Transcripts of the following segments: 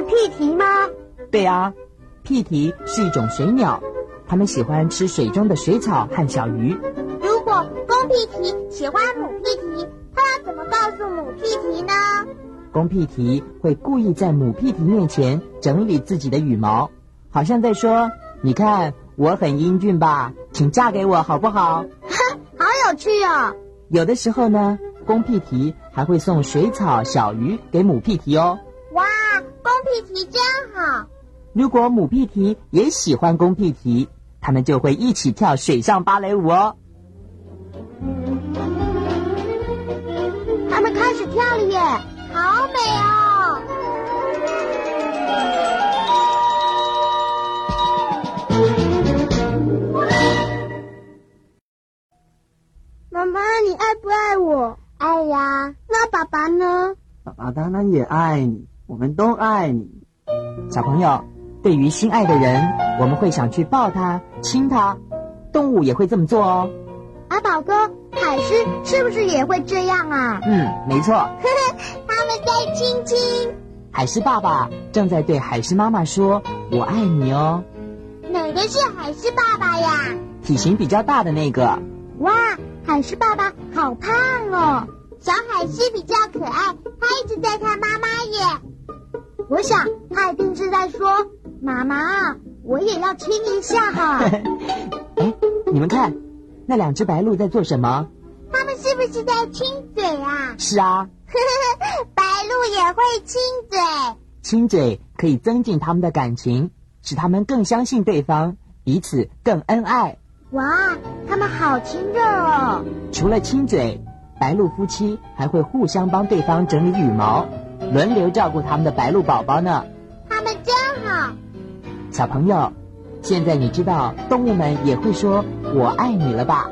是屁蹄吗？对啊，屁蹄是一种水鸟。它们喜欢吃水中的水草和小鱼。如果公屁蹄喜欢母屁蹄，它要怎么告诉母屁蹄呢？公屁蹄会故意在母屁蹄面前整理自己的羽毛，好像在说：“你看，我很英俊吧？请嫁给我好不好？”哼 好有趣哦！有的时候呢，公屁蹄还会送水草、小鱼给母屁蹄哦。屁蹄真好！如果母屁蹄也喜欢公屁蹄。他们就会一起跳水上芭蕾舞哦。他们开始跳了耶，好美哦！妈妈，你爱不爱我？爱呀。那爸爸呢？爸爸当然也爱你，我们都爱你，小朋友。对于心爱的人，我们会想去抱他、亲他，动物也会这么做哦。阿宝哥，海狮是不是也会这样啊？嗯，没错。呵呵，他们在亲亲。海狮爸爸正在对海狮妈妈说：“我爱你哦。”哪个是海狮爸爸呀？体型比较大的那个。哇，海狮爸爸好胖哦。小海狮比较可爱，它一直在看妈妈耶。我想他一定是在说。妈妈，我也要亲一下哈！哎，你们看，那两只白鹭在做什么？它们是不是在亲嘴啊？是啊。白鹭也会亲嘴。亲嘴可以增进他们的感情，使他们更相信对方，彼此更恩爱。哇，他们好亲热哦！除了亲嘴，白鹭夫妻还会互相帮对方整理羽毛，轮流照顾他们的白鹭宝宝呢。他们真好。小朋友，现在你知道动物们也会说“我爱你”了吧？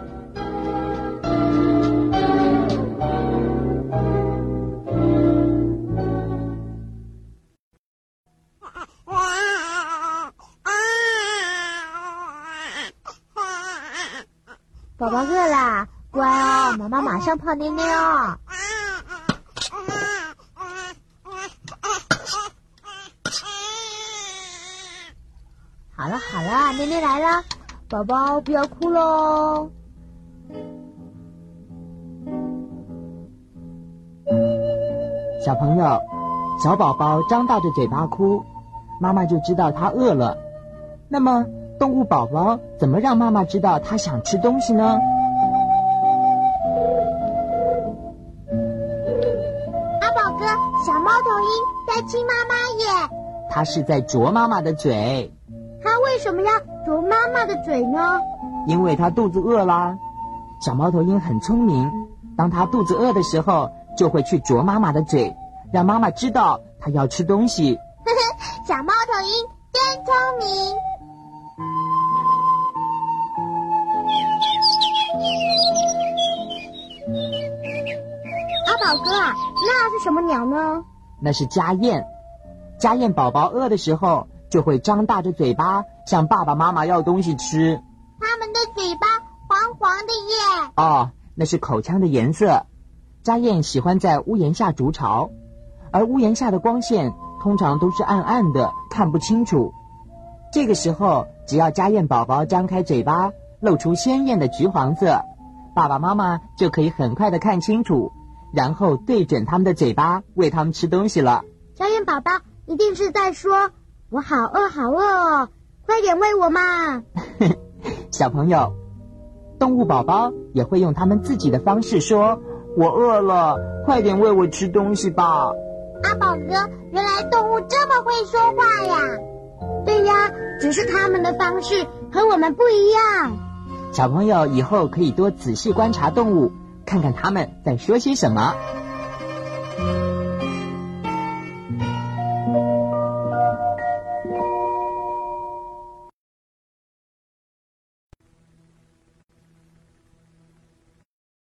宝宝饿了，乖哦，妈妈马上泡妞妞。好了好了，妹妹来了，宝宝不要哭喽。小朋友，小宝宝张大着嘴巴哭，妈妈就知道他饿了。那么，动物宝宝怎么让妈妈知道他想吃东西呢？阿宝哥，小猫头鹰在亲妈妈耶。它是在啄妈妈的嘴。它为什么要啄妈妈的嘴呢？因为它肚子饿啦。小猫头鹰很聪明，当它肚子饿的时候，就会去啄妈妈的嘴，让妈妈知道它要吃东西。小猫头鹰真聪明。阿宝哥啊，那是什么鸟呢？那是家燕。家燕宝宝饿的时候。就会张大着嘴巴向爸爸妈妈要东西吃。他们的嘴巴黄黄的耶。哦，那是口腔的颜色。家燕喜欢在屋檐下筑巢，而屋檐下的光线通常都是暗暗的，看不清楚。这个时候，只要家燕宝宝张开嘴巴，露出鲜艳的橘黄色，爸爸妈妈就可以很快的看清楚，然后对准他们的嘴巴喂他们吃东西了。家燕宝宝一定是在说。我好饿，好饿哦！快点喂我嘛！小朋友，动物宝宝也会用他们自己的方式说：“我饿了，快点喂我吃东西吧。”阿宝哥，原来动物这么会说话呀！对呀，只是他们的方式和我们不一样。小朋友以后可以多仔细观察动物，看看他们在说些什么。